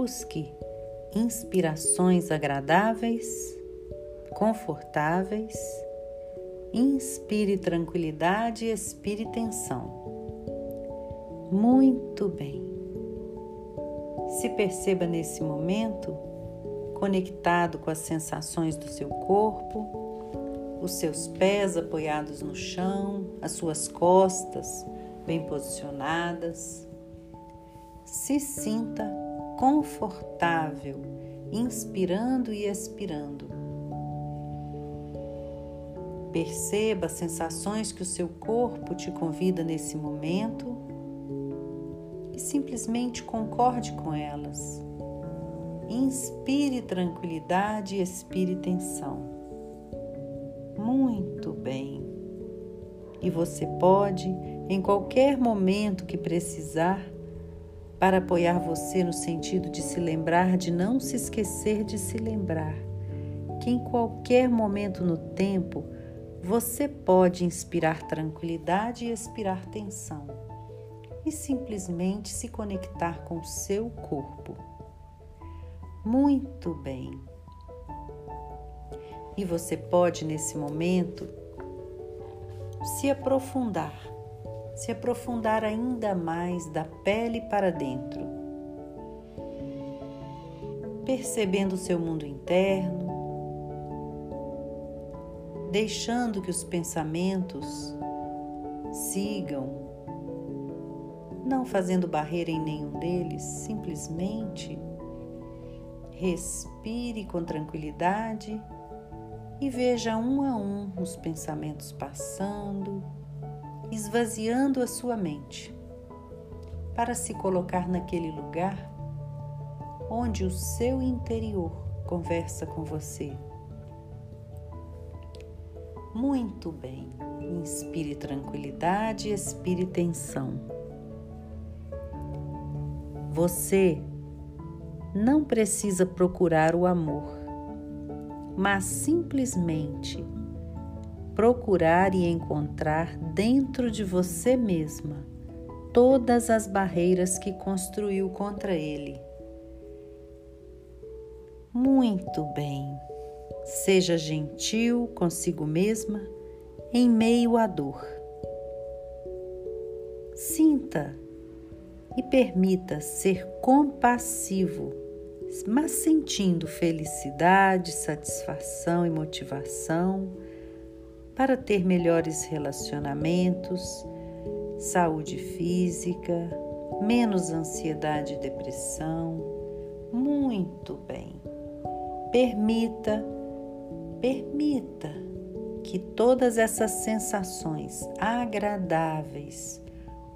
busque inspirações agradáveis, confortáveis. Inspire tranquilidade e expire tensão. Muito bem. Se perceba nesse momento conectado com as sensações do seu corpo, os seus pés apoiados no chão, as suas costas bem posicionadas. Se sinta confortável, inspirando e expirando. Perceba as sensações que o seu corpo te convida nesse momento e simplesmente concorde com elas. Inspire tranquilidade e expire tensão. Muito bem. E você pode, em qualquer momento que precisar, para apoiar você no sentido de se lembrar de não se esquecer de se lembrar, que em qualquer momento no tempo você pode inspirar tranquilidade e expirar tensão e simplesmente se conectar com seu corpo. Muito bem. E você pode, nesse momento, se aprofundar, se aprofundar ainda mais da pele para dentro, percebendo seu mundo interno, deixando que os pensamentos sigam, não fazendo barreira em nenhum deles, simplesmente Respire com tranquilidade e veja um a um os pensamentos passando, esvaziando a sua mente, para se colocar naquele lugar onde o seu interior conversa com você. Muito bem, inspire tranquilidade expire tensão. Você não precisa procurar o amor, mas simplesmente procurar e encontrar dentro de você mesma todas as barreiras que construiu contra ele. Muito bem. Seja gentil consigo mesma em meio à dor. Sinta e permita ser compassivo, mas sentindo felicidade, satisfação e motivação para ter melhores relacionamentos, saúde física, menos ansiedade e depressão. Muito bem. Permita, permita que todas essas sensações agradáveis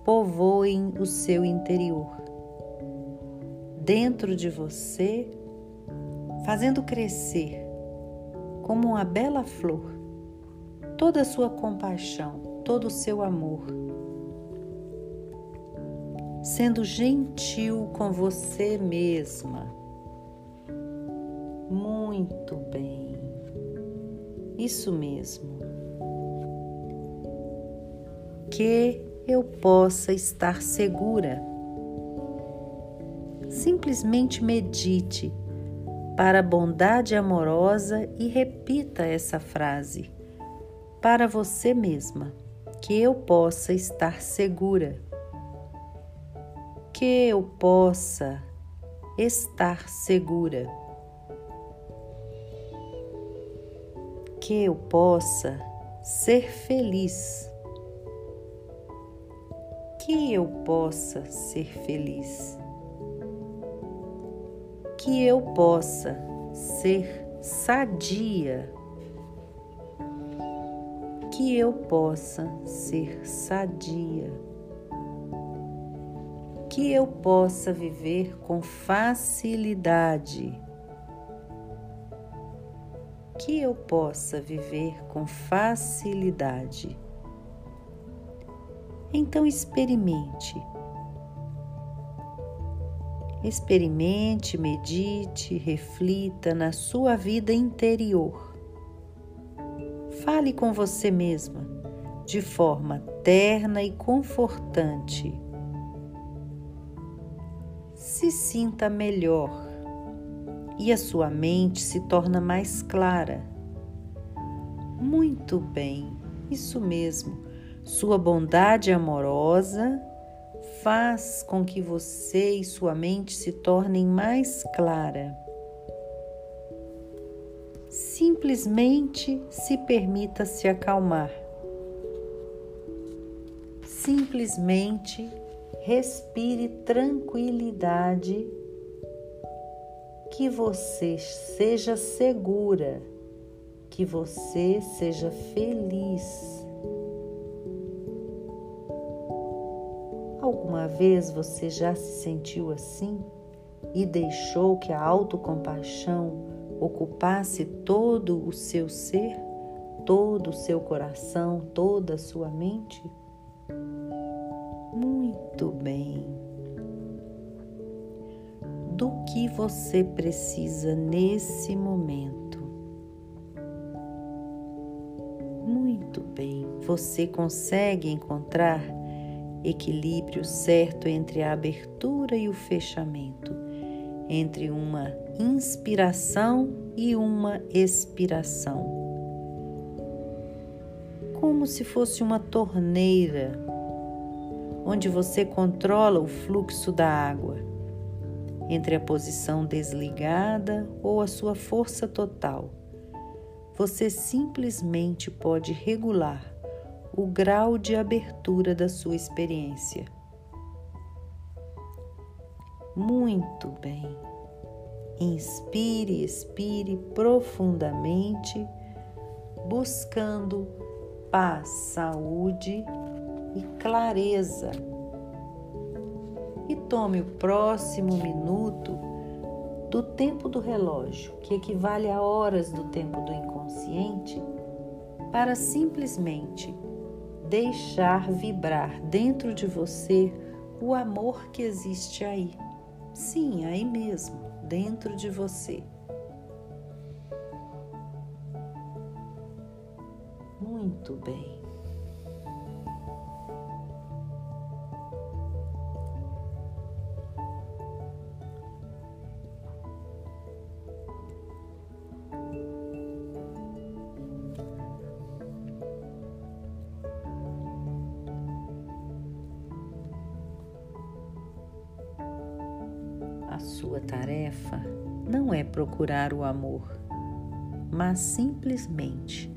povoem o seu interior. Dentro de você, fazendo crescer como uma bela flor toda a sua compaixão, todo o seu amor. Sendo gentil com você mesma. Muito bem. Isso mesmo. Que eu possa estar segura. Simplesmente medite para a bondade amorosa e repita essa frase para você mesma, que eu possa estar segura, que eu possa estar segura, que eu possa ser feliz que eu possa ser feliz, que eu possa ser sadia, que eu possa ser sadia, que eu possa viver com facilidade, que eu possa viver com facilidade então experimente. Experimente, medite, reflita na sua vida interior. Fale com você mesma de forma terna e confortante. se sinta melhor e a sua mente se torna mais clara. Muito bem, isso mesmo. Sua bondade amorosa faz com que você e sua mente se tornem mais clara. Simplesmente se permita se acalmar. Simplesmente respire tranquilidade, que você seja segura, que você seja feliz. Alguma vez você já se sentiu assim e deixou que a autocompaixão ocupasse todo o seu ser, todo o seu coração, toda a sua mente? Muito bem. Do que você precisa nesse momento? Muito bem. Você consegue encontrar equilíbrio certo entre a abertura e o fechamento, entre uma inspiração e uma expiração. Como se fosse uma torneira onde você controla o fluxo da água entre a posição desligada ou a sua força total. Você simplesmente pode regular o grau de abertura da sua experiência. Muito bem. Inspire, expire profundamente, buscando paz, saúde e clareza. E tome o próximo minuto do tempo do relógio, que equivale a horas do tempo do inconsciente, para simplesmente deixar vibrar dentro de você o amor que existe aí. Sim, aí mesmo, dentro de você. Muito bem. Sua tarefa não é procurar o amor, mas simplesmente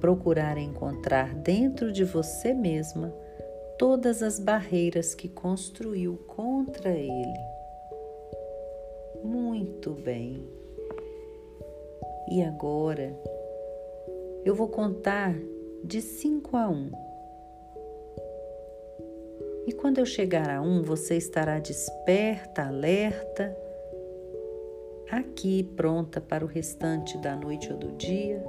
procurar encontrar dentro de você mesma todas as barreiras que construiu contra ele. Muito bem. E agora eu vou contar de 5 a 1. Um. E quando eu chegar a um, você estará desperta, alerta, aqui pronta para o restante da noite ou do dia,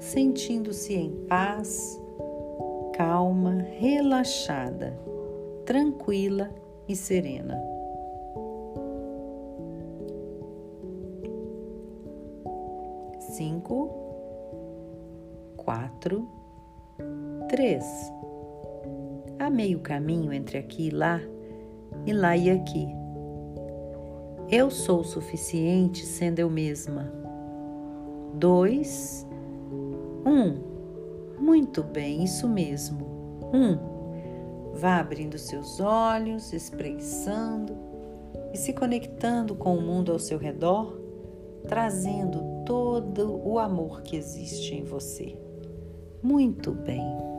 sentindo-se em paz, calma, relaxada, tranquila e serena. Cinco, quatro, três há meio caminho entre aqui e lá, e lá e aqui. Eu sou suficiente sendo eu mesma. Dois, um. Muito bem, isso mesmo. Um. Vá abrindo seus olhos, espreguiçando e se conectando com o mundo ao seu redor, trazendo todo o amor que existe em você. Muito bem.